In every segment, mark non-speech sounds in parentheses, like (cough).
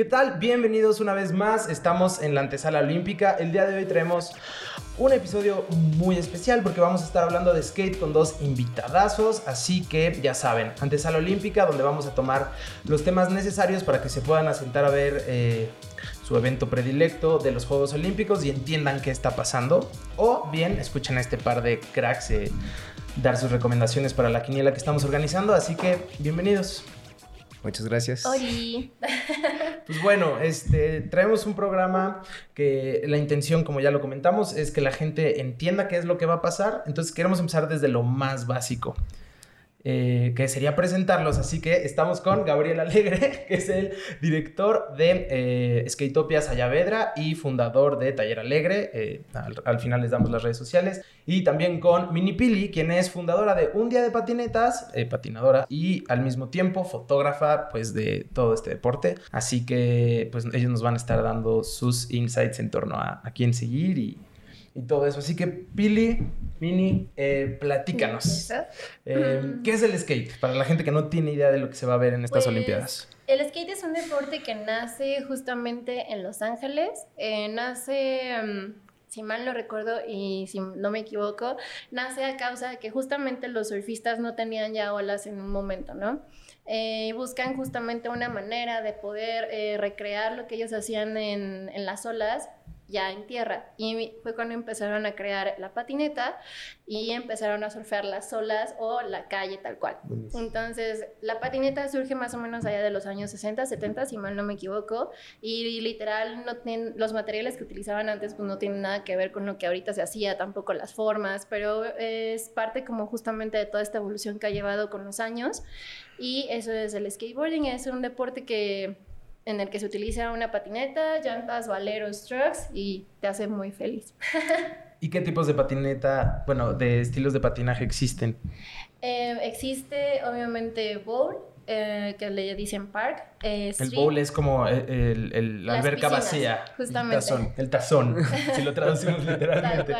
¿Qué tal? Bienvenidos una vez más. Estamos en la antesala olímpica. El día de hoy traemos un episodio muy especial porque vamos a estar hablando de skate con dos invitadazos. Así que ya saben, antesala olímpica donde vamos a tomar los temas necesarios para que se puedan asentar a ver eh, su evento predilecto de los Juegos Olímpicos y entiendan qué está pasando. O bien escuchen a este par de cracks eh, dar sus recomendaciones para la quiniela que estamos organizando. Así que bienvenidos. Muchas gracias. Oli. (laughs) Pues bueno, este, traemos un programa que la intención, como ya lo comentamos, es que la gente entienda qué es lo que va a pasar. Entonces queremos empezar desde lo más básico. Eh, que sería presentarlos, así que estamos con Gabriel Alegre, (laughs) que es el director de eh, Skatopia Sayavedra y fundador de Taller Alegre. eh, al, al final les damos las redes sociales. Y también con Mini Pili, quien es fundadora de Un Día de Patinetas, eh, patinadora y al mismo tiempo fotógrafa pues de todo este deporte. Así que pues ellos nos van a estar dando sus insights en torno a, a quién seguir y, y todo eso. Así que Pili, Mini, eh, platícanos. Eh, Mm. ¿Qué es el skate? Para la gente que no tiene idea de lo que se va a ver en estas Pues, Olimpiadas. El skate es un deporte que nace justamente en Los Ángeles. Eh, nace, mm, si mal no recuerdo y si no me equivoco, nace a causa de que justamente los surfistas no tenían ya olas en un momento, ¿no? Eh, buscan justamente una manera de poder eh, recrear lo que ellos hacían en, en las olas ya en tierra. Y fue cuando empezaron a crear la patineta y empezaron a surfear las olas o la calle tal cual. Entonces, la patineta surge más o menos allá de los años 60, 70, si mal no me equivoco, y literal no tienen, los materiales que utilizaban antes pues no tienen nada que ver con lo que ahorita se hacía, tampoco las formas, pero es parte como justamente de toda esta evolución que ha llevado con los años y eso es el skateboarding, es un deporte que en el que se utiliza una patineta, llantas, valeros, trucks y te hace muy feliz. (laughs) ¿Y qué tipos de patineta, bueno, de estilos de patinaje existen? Eh, existe obviamente bowl, eh, que le dicen park. eh, El bowl es como el, el- el- la alberca piscinas, vacía. justamente. El tazón. El tazón, (laughs) si lo traducimos literalmente.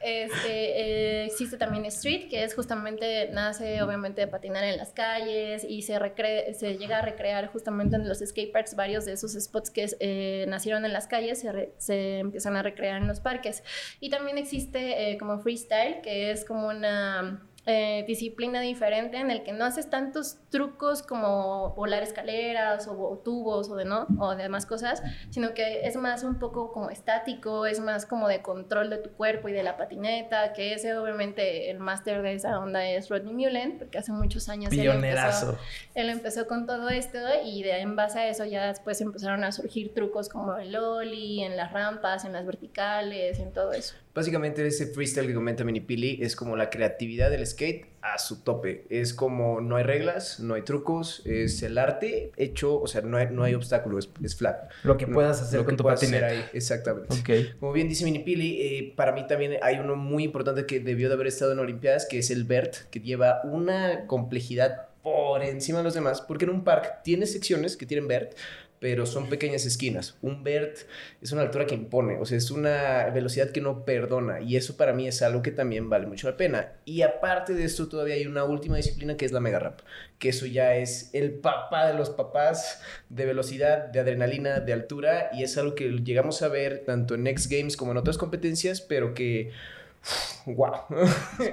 Este, eh, existe también street, que es justamente, nace obviamente de patinar en las calles y se, recre- se llega a recrear justamente en los skateparks, varios de esos spots que eh, nacieron en las calles se, se empiezan a recrear en los parques. Y también existe eh, como freestyle, que es como una eh, disciplina diferente en el que no haces tantos trucos como volar escaleras o, o tubos o de no o demás cosas, sino que es más un poco como estático, es más como de control de tu cuerpo y de la patineta, que ese obviamente el máster de esa onda es Rodney Mullen, porque hace muchos años él empezó, él empezó con todo esto y de en base a eso ya después empezaron a surgir trucos como el ollie, en las rampas, en las verticales, en todo eso. Básicamente ese freestyle que comenta Minipili es como la creatividad del skate a su tope. Es como no hay reglas, no hay trucos, es el arte hecho, o sea, no hay, no hay obstáculo, es, es flat. Lo que puedas hacer Lo con que tu puedas hacer patineta. ahí, exactamente. Ok. Como bien dice Minipili, eh, para mí también hay uno muy importante que debió de haber estado en Olimpiadas, que es el BERT, que lleva una complejidad por encima de los demás, porque en un parque tiene secciones que tienen BERT, pero son pequeñas esquinas. Un BERT es una altura que impone, o sea, es una velocidad que no perdona, y eso para mí es algo que también vale mucho la pena. Y aparte de esto, todavía hay una última disciplina que es la mega ramp, que eso ya es el papá de los papás de velocidad, de adrenalina, de altura, y es algo que llegamos a ver tanto en X Games como en otras competencias, pero que. ¡Wow! (laughs)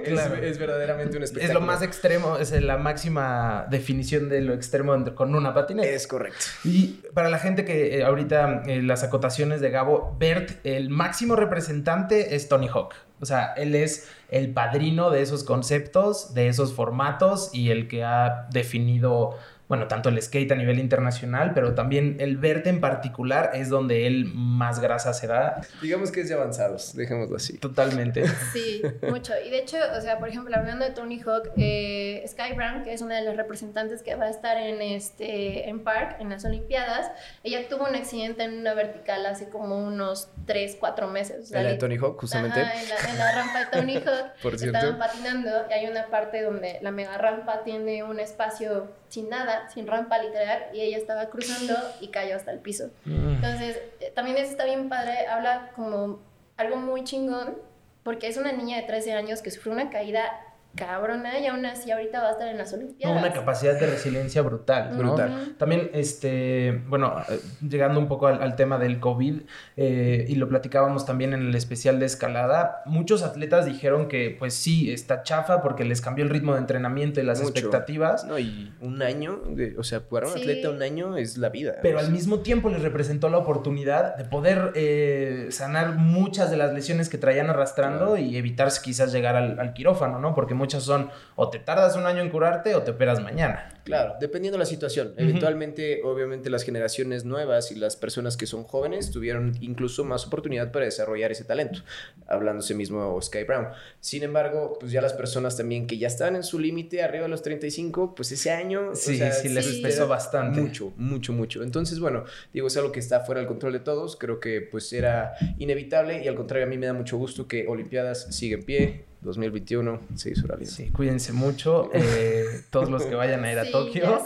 Claro. es, es verdaderamente un Es espectáculo. lo más extremo, es la máxima definición de lo extremo con una patineta. Es correcto. Y para la gente que eh, ahorita eh, las acotaciones de Gabo, Bert, el máximo representante es Tony Hawk. O sea, él es el padrino de esos conceptos, de esos formatos y el que ha definido, bueno, tanto el skate a nivel internacional, pero también el Bert en particular es donde él más grasa se da Digamos que es de avanzados, dejémoslo así. totalmente. Sí, mucho. Y de hecho, o sea, por ejemplo, hablando de Tony Hawk, eh, Sky Brown, que es una de las representantes que va a estar en este en Park, en las Olimpiadas, ella tuvo un accidente en una vertical hace como unos 3, 4 meses. O sea, la de Tony Hawk, justamente. Ajá, en, la, en la rampa de Tony (laughs) Hawk. Por cierto. Estaban patinando y hay una parte donde la mega rampa tiene un espacio sin nada, sin rampa literal, y ella estaba cruzando y cayó hasta el piso. Entonces, eh, también eso está bien padre, habla como algo muy chingón, porque es una niña de 13 años que sufrió una caída cabrona y aún así ahorita va a estar en las Olimpiadas. una capacidad de resiliencia brutal, ¿no? Brutal. También, este, bueno, eh, llegando un poco al, al tema del COVID, eh, y lo platicábamos también en el especial de escalada, muchos atletas dijeron que, pues sí, está chafa porque les cambió el ritmo de entrenamiento y las Mucho. expectativas, No, y un año, de- o sea, para un Sí. atleta un año es la vida. pero O al mismo tiempo les representó la oportunidad de poder eh, sanar muchas de las lesiones que traían arrastrando Claro. y evitar quizás llegar al, al quirófano, ¿no? Porque muchas son o te tardas un año en curarte o te operas mañana. Claro, dependiendo de la situación. Eventualmente, obviamente, las generaciones nuevas y las personas que son jóvenes tuvieron incluso más oportunidad para desarrollar ese talento, hablándose mismo Sky Brown. Sin embargo, pues ya las personas también que ya están en su límite arriba de los 35, pues ese año... o Sí, sea, sí, les Sí. pesó bastante. Mucho, mucho, mucho. Entonces, bueno, digo, es algo que está fuera del control de todos. Creo que pues era inevitable y al contrario, a mí me da mucho gusto que Olimpiadas sigue en pie. 2021 se hizo realidad. Sí, cuídense mucho, eh, (laughs) todos los que vayan a ir a Sí, Tokio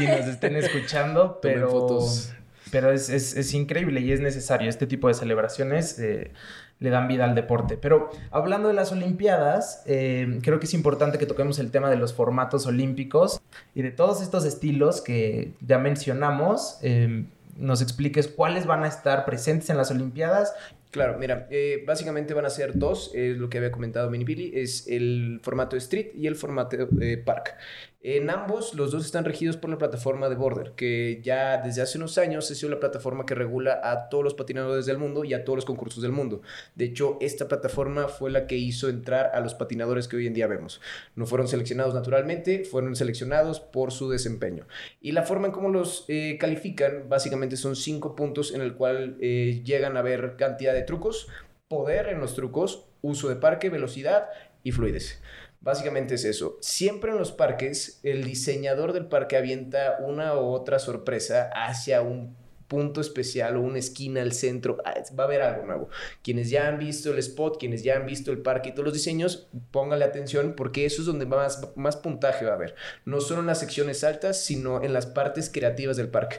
y nos estén escuchando, pero, fotos. pero es, es- es increíble y es necesario. Este tipo de celebraciones eh, le dan vida al deporte. Pero hablando de las Olimpiadas, eh, creo que es importante que toquemos el tema de los formatos olímpicos y de todos estos estilos que ya mencionamos. eh, nos expliques cuáles van a estar presentes en las Olimpiadas Claro, mira, eh, básicamente van a ser dos, es lo que había comentado Mini Billy, es el formato Street y el formato eh, Park. En ambos, los dos están regidos por la plataforma de Border, que ya desde hace unos años ha sido la plataforma que regula a todos los patinadores del mundo y a todos los concursos del mundo. De hecho, esta plataforma fue la que hizo entrar a los patinadores que hoy en día vemos. No fueron seleccionados naturalmente, fueron seleccionados por su desempeño. Y la forma en cómo los eh, califican, básicamente son cinco puntos en el cual llegan a ver cantidad de trucos, poder en los trucos, uso de parque, velocidad y fluidez. Básicamente es eso. Siempre en los parques, el diseñador del parque avienta una u otra sorpresa hacia un punto especial o una esquina al centro, ah, va a haber algo nuevo. Quienes ya han visto el spot, quienes ya han visto el parque y todos los diseños, pónganle atención porque eso es donde más, más puntaje va a haber. No solo en las secciones altas, sino en las partes creativas del parque.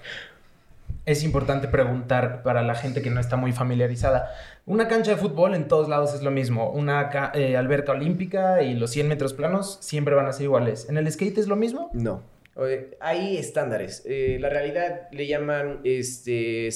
Es importante preguntar para la gente que no está muy familiarizada. Una cancha de fútbol en todos lados es lo mismo. Una eh, alberca olímpica y los 100 metros planos siempre van a ser iguales. ¿En el skate es lo mismo? No. Hay estándares. Eh, la realidad le llaman, este,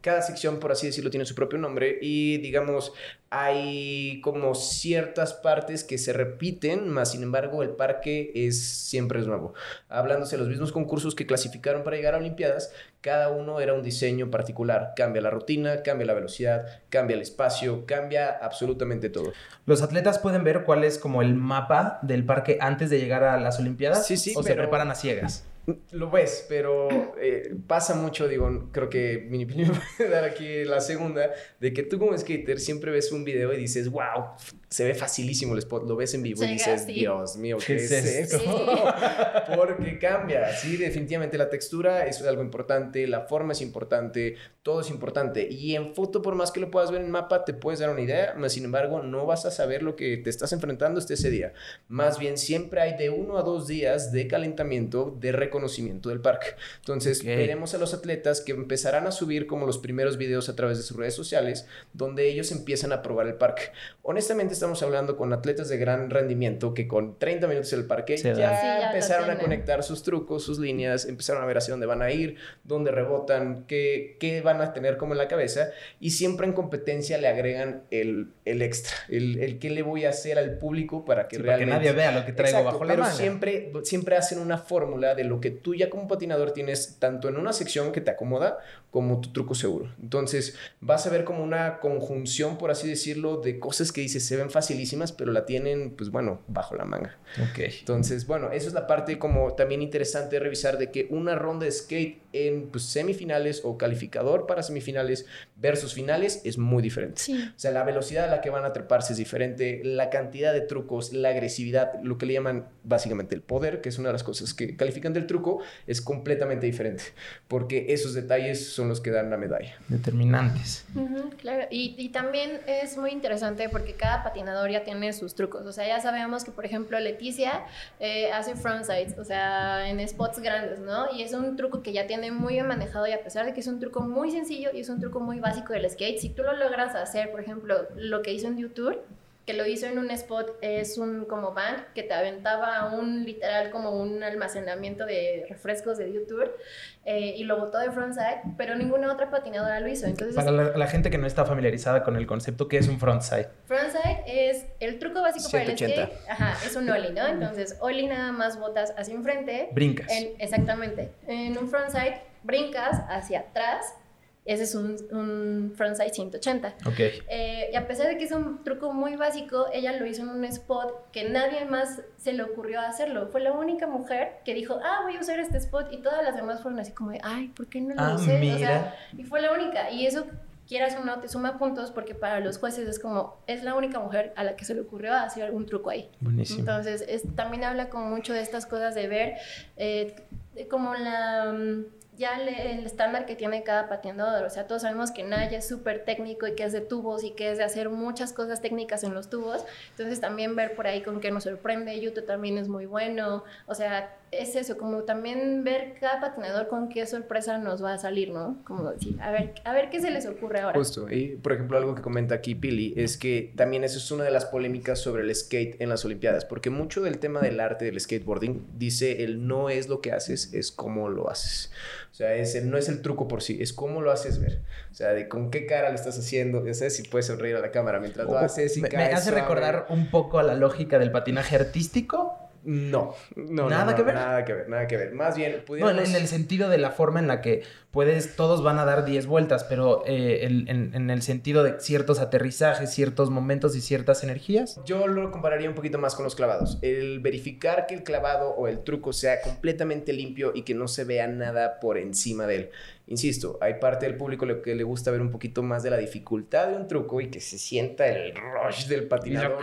cada sección, por así decirlo, tiene su propio nombre y digamos, hay como ciertas partes que se repiten, más sin embargo el parque es siempre es nuevo. Hablándose de los mismos concursos que clasificaron para llegar a Olimpiadas, cada uno era un diseño particular. Cambia la rutina, cambia la velocidad, cambia el espacio, cambia absolutamente todo. ¿Los atletas pueden ver cuál es como el mapa del parque antes de llegar a las Olimpiadas? Sí, sí, ¿O se preparan a ciegas? Lo ves, pero eh, pasa mucho, digo, creo que Mini Pili me puede dar aquí la segunda, de que tú como skater siempre ves un video y dices, wow, se ve facilísimo el spot, lo ves en vivo y dices, así. Dios mío, ¿qué, ¿Qué es, es esto? esto? Porque cambia, sí, definitivamente la textura es algo importante, la forma es importante, todo es importante. Y en foto, por más que lo puedas ver en mapa, te puedes dar una idea, mas sin embargo, no vas a saber lo que te estás enfrentando este ese día. Más bien, siempre hay de uno a dos días de calentamiento, de reconocimiento del parque. Entonces, Ok. veremos a los atletas que empezarán a subir como los primeros videos a través de sus redes sociales, donde ellos empiezan a probar el parque. Honestamente, estamos hablando con atletas de gran rendimiento que con 30 minutos en el parque ya. Sí, ya empezaron a conectar sus trucos, sus líneas, empezaron a ver hacia dónde van a ir, dónde rebotan, qué, qué van a tener como en la cabeza y siempre en competencia le agregan el, el extra, el, el qué le voy a hacer al público para que Sí, para que realmente... nadie vea lo que traigo Exacto, bajo la pero manga. siempre, siempre hacen una fórmula de lo que tú ya como patinador tienes tanto en una sección que te acomoda como tu truco seguro. Entonces vas a ver como una conjunción, por así decirlo, de cosas que dices se ven facilísimas, pero la tienen, pues bueno, bajo la manga. Ok. Entonces, bueno, eso es la parte como también interesante de revisar de que una ronda de skate en pues, semifinales o calificador para semifinales versus finales es muy diferente. Sí. O sea, la velocidad a la que van a treparse es diferente, la cantidad de trucos, la agresividad, lo que le llaman básicamente el poder, que es una de las cosas que califican del truco, es completamente diferente, porque esos detalles son los que dan la medalla. Determinantes. Ujú, claro, y, y también es muy interesante porque cada patinador ya tiene sus trucos. O sea, ya sabemos que, por ejemplo, Leticia eh, hace frontsides, o sea, en spots grandes, ¿no? Y es un truco que ya tiene muy bien manejado y a pesar de que es un truco muy sencillo y es un truco muy básico del skate, si tú lo logras hacer, por ejemplo, lo que hizo en YouTube, que lo hizo en un spot, es un como bank que te aventaba un literal como un almacenamiento de refrescos de YouTube eh, y lo botó de frontside, pero ninguna otra patinadora lo hizo. Entonces, Para la, la gente que no está familiarizada con el concepto, ¿qué es un frontside? Frontside es el truco básico para el 180. skate. Ajá, es un ollie, ¿no? Entonces, ollie nada más botas hacia enfrente. Brincas. En- exactamente. En un frontside brincas hacia atrás. Ese es un, un frontside 180. Ok. Eh, y a pesar de que es un truco muy básico, ella lo hizo en un spot que nadie más se le ocurrió hacerlo. Fue la única mujer que dijo, ah, voy a usar este spot. Y todas las demás fueron así como, de, ay, ¿por qué no lo Ah, usé? O mira. sea, y fue la única. Y eso, quieras o no, te suma puntos porque para los jueces es como, es la única mujer a la que se le ocurrió hacer algún truco ahí. Buenísimo. Entonces, es, también habla como mucho de estas cosas de ver eh, como la... mm, Ya el estándar que tiene cada patinador, o sea, todos sabemos que Naya es súper técnico y que es de tubos y que es de hacer muchas cosas técnicas en los tubos, entonces también ver por ahí con qué nos sorprende, Yuto también es muy bueno, o sea, es eso, como también ver cada patinador con qué sorpresa nos va a salir, ¿no? Como decir, a ver, a ver qué se les ocurre ahora. Justo. Y, por ejemplo, algo que comenta aquí Pili es que también eso es una de las polémicas sobre el skate en las Olimpiadas, porque mucho del tema del arte del skateboarding dice el no es lo que haces, es cómo lo haces. O sea, es el- no es el truco por sí, es cómo lo haces ver. O sea, de con qué cara lo estás haciendo, ya sabes si puedes sonreír a la cámara mientras lo haces y Oh, me, me hace suave. recordar un poco a la lógica del patinaje artístico. No, no, Nada no, que ver. Nada que ver, nada que ver. Más bien, No, en, pudiéramos... en el sentido de la forma en la que puedes, todos van a dar 10 vueltas, pero eh, en, en el sentido de ciertos aterrizajes, ciertos momentos y ciertas energías. Yo lo compararía un poquito más con los clavados. El verificar que el clavado o el truco sea completamente limpio y que no se vea nada por encima de él. Insisto, hay parte del público que le gusta ver un poquito más de la dificultad de un truco y que se sienta el rush del patinador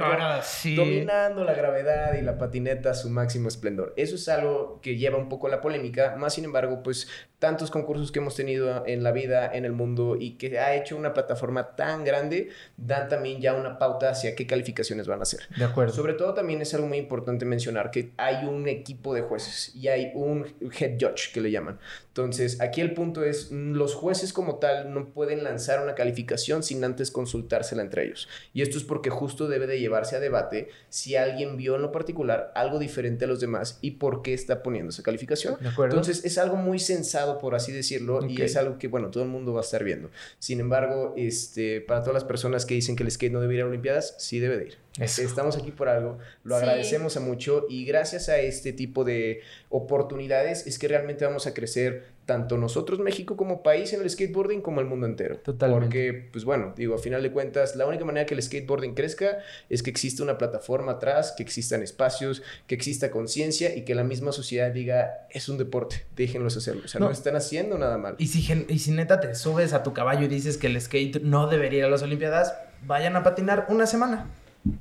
dominando la gravedad y la patineta a su máximo esplendor. Eso es algo que lleva un poco la polémica, más sin embargo, pues tantos concursos que hemos tenido en la vida, en el mundo y que ha hecho una plataforma tan grande, dan también ya una pauta hacia qué calificaciones van a hacer. De acuerdo. Sobre todo también es algo muy importante mencionar que hay un equipo de jueces y hay un head judge que le llaman. Entonces, aquí el punto es, mm, los jueces como tal no pueden lanzar una calificación sin antes consultársela entre ellos. Y esto es porque justo debe de llevarse a debate si alguien vio en lo particular algo diferente a los demás y por qué está poniendo esa calificación. De acuerdo. Entonces es algo muy sensado, por así decirlo, y es algo que, bueno, todo el mundo va a estar viendo. Sin embargo, este, para todas las personas que dicen que el skate no debe ir a Olimpiadas, sí debe de ir. Eso. Estamos aquí por algo, lo Sí. agradecemos a mucho y gracias a este tipo de oportunidades es que realmente vamos a crecer tanto nosotros México como país en el skateboarding como el mundo entero. Totalmente. Porque, pues bueno, digo, a final de cuentas, la única manera que el skateboarding crezca es que exista una plataforma atrás, que existan espacios, que exista conciencia y que la misma sociedad diga, es un deporte, déjenlos hacerlo. O sea, no, No. están haciendo nada mal. Y si, gen- y si neta te subes a tu caballo y dices que el skate no debería ir a las Olimpiadas, vayan a patinar una semana.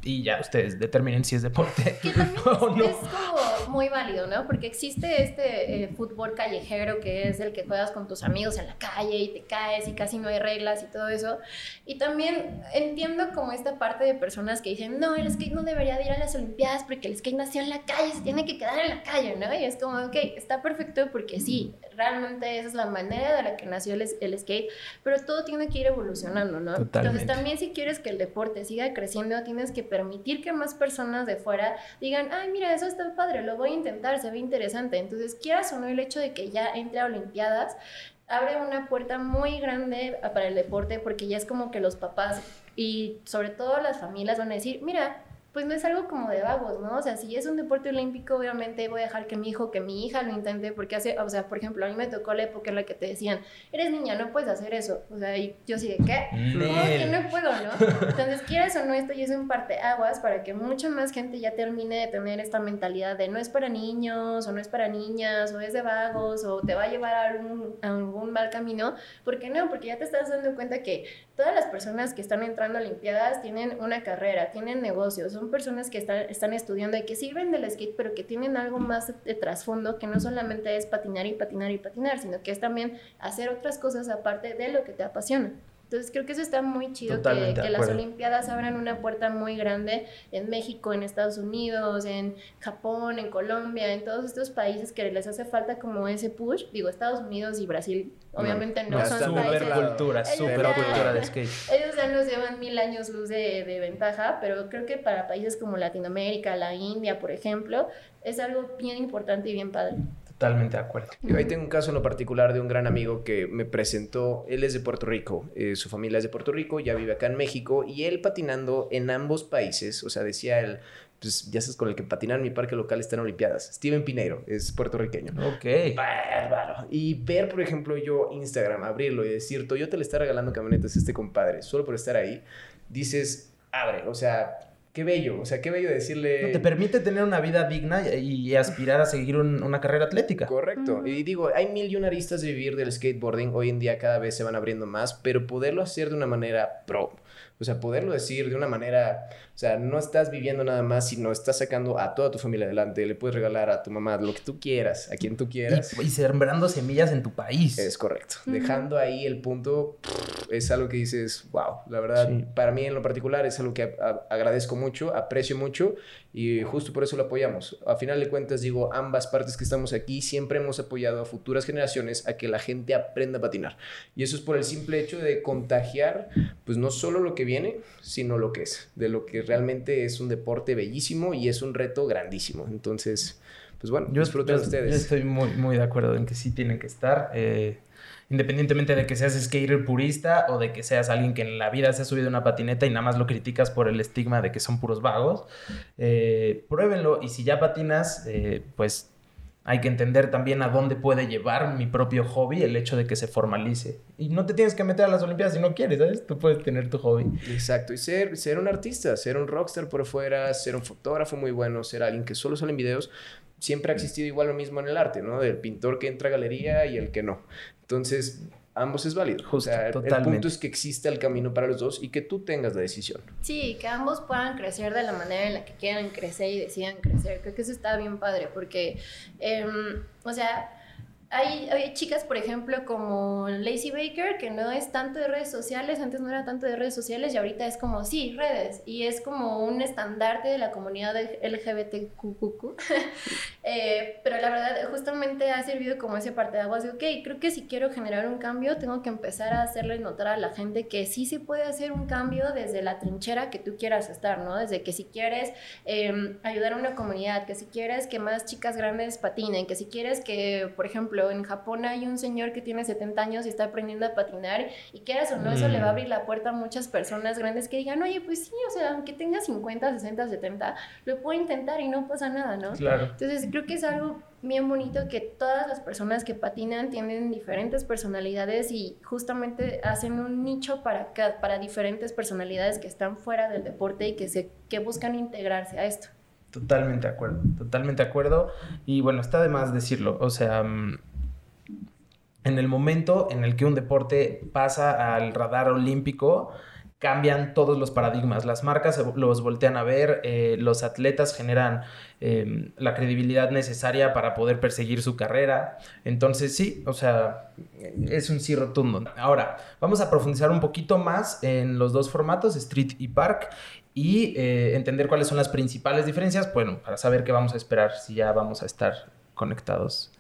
Y ya ustedes determinen si es deporte Que también (laughs) o no. es, es como muy válido, ¿no? Porque existe este eh, fútbol callejero que es el que juegas con tus amigos en la calle y te caes y casi no hay reglas y todo eso. Y también entiendo como esta parte de personas que dicen, no, el skate no debería de ir a las Olimpiadas porque el skate nació en la calle, se tiene que quedar en la calle, ¿no? Y es como, ok, está perfecto porque sí, realmente esa es la manera de la que nació el, el skate, pero todo tiene que ir evolucionando, ¿no? Totalmente. Entonces también si quieres que el deporte siga creciendo, tienes que permitir que más personas de fuera digan, ay, mira, eso está padre, lo voy a intentar, se ve interesante. Entonces, quieras o no, el hecho de que ya entre a Olimpiadas abre una puerta muy grande para el deporte porque ya es como que los papás y sobre todo las familias van a decir, mira, pues no es algo como de vagos, ¿no? O sea, si es un deporte olímpico, obviamente voy a dejar que mi hijo, que mi hija lo intente, porque hace, o sea, por ejemplo, a mí me tocó la época en la que te decían, eres niña, no puedes hacer eso. O sea, y yo sí de qué? ¿Cómo que no puedo, no? Entonces, quieras o no, esto ya es un parteaguas para que mucha más gente ya termine de tener esta mentalidad de no es para niños, o no es para niñas, o es de vagos, o te va a llevar a algún, a algún mal camino. ¿Por qué no? Porque ya te estás dando cuenta que todas las personas que están entrando a Olimpiadas tienen una carrera, tienen negocios, son personas que están, están estudiando y que sirven del skate, pero que tienen algo más de trasfondo, que no solamente es patinar y patinar y patinar, sino que es también hacer otras cosas aparte de lo que te apasiona. Entonces creo que eso está muy chido, que, Totalmente de que las. Olimpiadas abran una puerta muy grande en México, en Estados Unidos, en Japón, en Colombia, en todos estos países que les hace falta como ese push. Digo, Estados Unidos y Brasil obviamente no, ya son Super países... cultura, Ellos super ya- cultura de skate. (laughs) Ellos ya nos llevan mil años luz de, de ventaja, pero creo que para países como Latinoamérica, la India, por ejemplo, es algo bien importante y bien padre. Totalmente de acuerdo. Yo ahí tengo un caso en lo particular de un gran amigo que me presentó. Él es de Puerto Rico, eh, su familia es de Puerto Rico, ya vive acá en México y él patinando en ambos países, o sea, decía él, pues ya sabes, con el que patinar en mi parque local están Olimpiadas. Steven Pineiro es puertorriqueño. Ok. Bárbaro. Y ver, por ejemplo, yo Instagram, abrirlo y decir, Toyota le está regalando camionetas a este compadre solo por estar ahí, dices, abre, o sea, qué bello, o sea, qué bello decirle... No, te permite tener una vida digna y, y aspirar a seguir un- una carrera atlética. Correcto. Y digo, hay mil y una aristas de vivir del skateboarding. Hoy en día cada vez se van abriendo más, pero poderlo hacer de una manera pro. O sea, poderlo decir de una manera, o sea, no estás viviendo nada más, sino estás sacando a toda tu familia adelante. Le puedes regalar a tu mamá lo que tú quieras, a quien tú quieras. Y, y sembrando semillas en tu país. Es correcto. Dejando ahí el punto, es algo que dices, wow, la verdad, Sí. para mí en lo particular es algo que a- a- agradezco mucho, aprecio mucho y justo por eso lo apoyamos. A final de cuentas, digo, ambas partes que estamos aquí siempre hemos apoyado a futuras generaciones a que la gente aprenda a patinar. Y eso es por el simple hecho de contagiar, pues no solo lo que viene, sino lo que es, de lo que realmente es un deporte bellísimo y es un reto grandísimo. Entonces, pues bueno, Yo, disfruten yo- ustedes. yo estoy muy, muy de acuerdo en que sí tienen que estar. eh, independientemente de que seas skater purista o de que seas alguien que en la vida se ha subido una patineta y nada más lo criticas por el estigma de que son puros vagos, eh, pruébenlo. Y si ya patinas, eh, pues hay que entender también a dónde puede llevar mi propio hobby el hecho de que se formalice. Y no te tienes que meter a las Olimpiadas si no quieres, ¿sabes? Tú puedes tener tu hobby. Exacto, y ser, ser un artista, ser un rockstar por afuera, ser un fotógrafo muy bueno, ser alguien que solo sale en videos, siempre ha existido igual lo mismo en el arte, ¿no? Del pintor que entra a galería y el que no. Entonces, ambos es válido. Justo, o sea, el punto es que exista el camino para los dos y que tú tengas la decisión. Sí, que ambos puedan crecer de la manera en la que quieran crecer y decidan crecer. Creo que eso está bien padre porque, em, o sea, hay, chicas, por ejemplo, como Lacey Baker, que no es tanto de redes sociales, antes no era tanto de redes sociales y ahorita es como, sí, redes, y es como un estandarte de la comunidad LGBTQ. (laughs) Eh, pero la verdad, justamente ha servido como ese parteaguas de, ok, creo que si quiero generar un cambio, tengo que empezar a hacerle notar a la gente que sí se puede hacer un cambio desde la trinchera que tú quieras estar, ¿no? Desde que si quieres eh, ayudar a una comunidad, que si quieres que más chicas grandes patinen, que si quieres que, por ejemplo, en Japón hay un señor que tiene 70 años y está aprendiendo a patinar y quieras o no, eso Mm. le va a abrir la puerta a muchas personas grandes que digan, oye, pues sí, o sea, aunque tenga 50, 60, 70, lo puedo intentar y no pasa nada, ¿no? Claro. Entonces creo que es algo bien bonito que todas las personas que patinan tienen diferentes personalidades y justamente hacen un nicho para, para diferentes personalidades que están fuera del deporte y que, se, que buscan integrarse a esto. Totalmente de acuerdo, totalmente de acuerdo. Y bueno, está de más decirlo. O sea, mm, en el momento en el que un deporte pasa al radar olímpico, cambian todos los paradigmas. Las marcas los voltean a ver, eh, los atletas generan eh, la credibilidad necesaria para poder perseguir su carrera. Entonces sí, o sea, es un sí rotundo. Ahora, vamos a profundizar un poquito más en los dos formatos, Street y Park, y eh, entender cuáles son las principales diferencias, bueno, para saber qué vamos a esperar si ya vamos a estar conectados.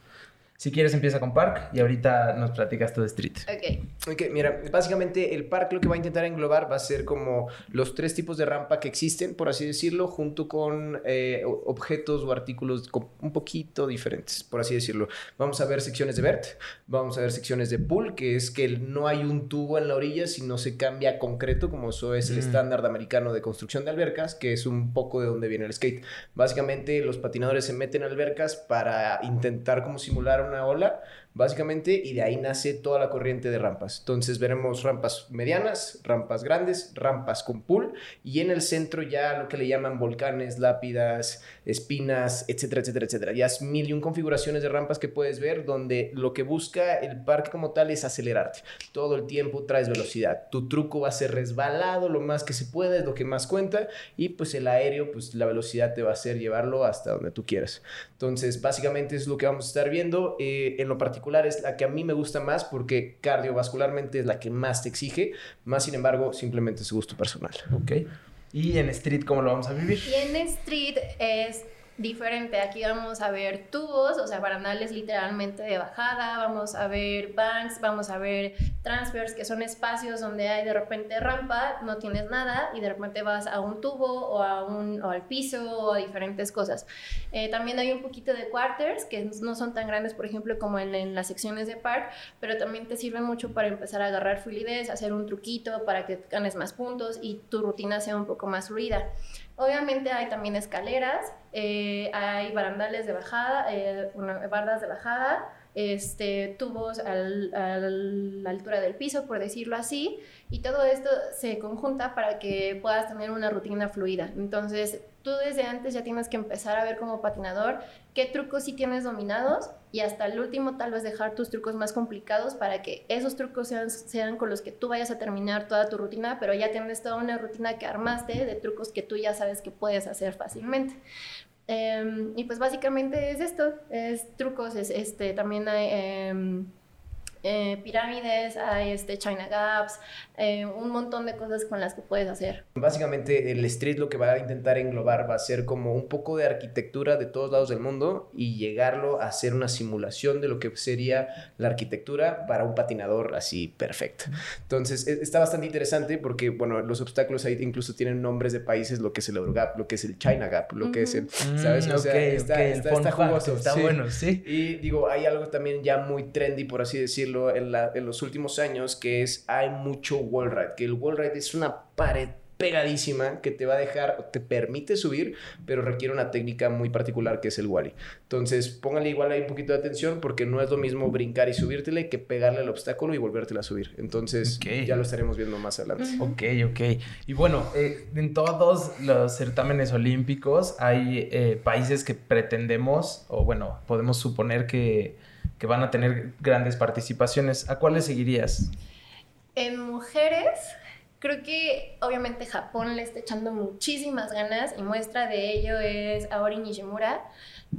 Si quieres empieza con Park y ahorita nos platicas tú de Street. Ok. Ok, mira, básicamente el parque lo que va a intentar englobar va a ser como los tres tipos de rampa que existen, por así decirlo, junto con eh, objetos o artículos un poquito diferentes, por así decirlo. Vamos a ver secciones de vert, vamos a ver secciones de pool, que es que no hay un tubo en la orilla, sino se cambia a concreto, como eso es el Mm. estándar americano de construcción de albercas, que es un poco de donde viene el skate. Básicamente los patinadores se meten a albercas para intentar como simular una ola, básicamente, y de ahí nace toda la corriente de rampas. Entonces veremos rampas medianas, rampas grandes, rampas con pool, y en el centro ya lo que le llaman volcanes, lápidas, espinas, etcétera, etcétera, etcétera. Ya es mil y un configuraciones de rampas que puedes ver donde lo que busca el parque como tal es acelerarte. Todo el tiempo traes velocidad. Tu truco va a ser resbalado lo más que se pueda, es lo que más cuenta, y pues el aéreo, pues la velocidad te va a hacer llevarlo hasta donde tú quieras. Entonces, básicamente es lo que vamos a estar viendo. Eh, en lo particular, particular es la que a mí me gusta más porque cardiovascularmente es la que más te exige, más sin embargo simplemente es gusto personal. Ok. ¿Y en street cómo lo vamos a vivir? Y en street es diferente. Aquí vamos a ver tubos, o sea, barandales literalmente de bajada, vamos a ver banks, vamos a ver transfers, que son espacios donde hay de repente rampa, no tienes nada y de repente vas a un tubo o, a un, o al piso o a diferentes cosas. Eh, también hay un poquito de quarters, que no son tan grandes, por ejemplo, como en, en, las secciones de park, pero también te sirven mucho para empezar a agarrar fluidez, hacer un truquito para que ganes más puntos y tu rutina sea un poco más fluida. Obviamente hay también escaleras, eh, hay barandales de bajada, eh, bardas de bajada, este, tubos a la altura del piso, por decirlo así, y todo esto se conjunta para que puedas tener una rutina fluida. Entonces, tú desde antes ya tienes que empezar a ver como patinador qué trucos sí tienes dominados y hasta el último tal vez dejar tus trucos más complicados para que esos trucos sean, sean con los que tú vayas a terminar toda tu rutina, pero ya tienes toda una rutina que armaste de trucos que tú ya sabes que puedes hacer fácilmente. Em, y pues básicamente es esto, es trucos, es este, también hay... Em, eh, pirámides, hay este China Gaps, eh, un montón de cosas con las que puedes hacer. Básicamente el street lo que va a intentar englobar va a ser como un poco de arquitectura de todos lados del mundo y llegarlo a hacer una simulación de lo que sería la arquitectura para un patinador así perfecto. Entonces e, está bastante interesante porque, bueno, los obstáculos ahí incluso tienen nombres de países, lo que es el Eurogap, lo que es el China Gap, lo que es el, ¿sabes? o sea, está, está, jugoso. Está bueno, sí. Y digo, hay algo también ya muy trendy, por así decirlo en, los últimos años, que es hay mucho wall ride, que el wall ride es una pared pegadísima que te va a dejar, te permite subir, pero requiere una técnica muy particular que es el wally. Entonces, póngale igual ahí un poquito de atención porque no es lo mismo brincar y subírtele que pegarle al obstáculo y volvértela a subir. Entonces, ya lo estaremos viendo más adelante. Ok, ok. Y bueno, eh, en todos los certámenes olímpicos hay eh, países que pretendemos, o bueno, podemos suponer que que van a tener grandes participaciones. ¿A cuáles seguirías? En mujeres, creo que obviamente Japón le está echando muchísimas ganas y muestra de ello es Aori Nishimura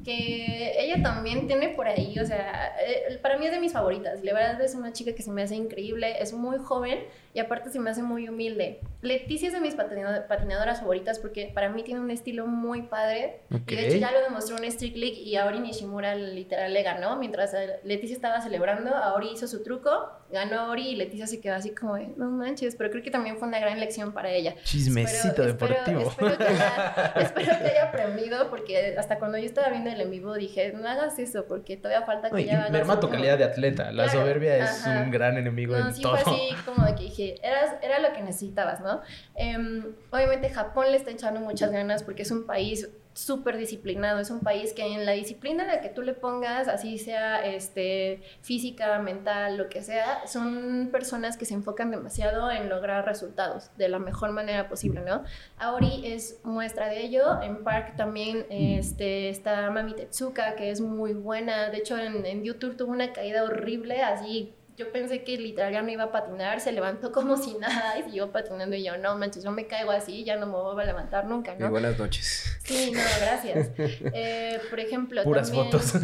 que ella también tiene por ahí, o sea, eh, para mí es de mis favoritas. La verdad es una chica que se me hace increíble, es muy joven y aparte se me hace muy humilde. Leticia es de mis patinadoras favoritas porque para mí tiene un estilo muy padre. Y de hecho ya lo demostró en Street League y Aori Nishimura literal le ganó. Mientras eh, Leticia estaba celebrando, Aori hizo su truco, ganó Aori y Leticia se quedó así como, no manches, pero creo que también fue una gran lección para ella. Chismecito deportivo. Espero, que haya, (laughs) espero que haya aprendido porque hasta cuando yo estaba viendo el en vivo dije, no hagas eso porque todavía falta que ya hagas Merma tu calidad de atleta. La soberbia es un gran enemigo no, en sí todo. Fue así como de que dije, era, era lo que necesitabas, ¿no? Em, obviamente Japón le está echando muchas ganas porque es un país súper disciplinado, es un país que en la disciplina de la que tú le pongas, así sea este, física, mental, lo que sea, son personas que se enfocan demasiado en lograr resultados de la mejor manera posible, ¿no? Aori es muestra de ello, en Park también este, está Mami Tetsuka, que es muy buena, de hecho en, en YouTube tuvo una caída horrible, así yo pensé que literal ya no iba a patinar, se levantó como si nada y siguió patinando y yo, no manches, yo me caigo así, ya no me voy a levantar nunca, ¿no? buenas noches. Sí, no, gracias. Eh, por ejemplo, Puras fotos. (laughs)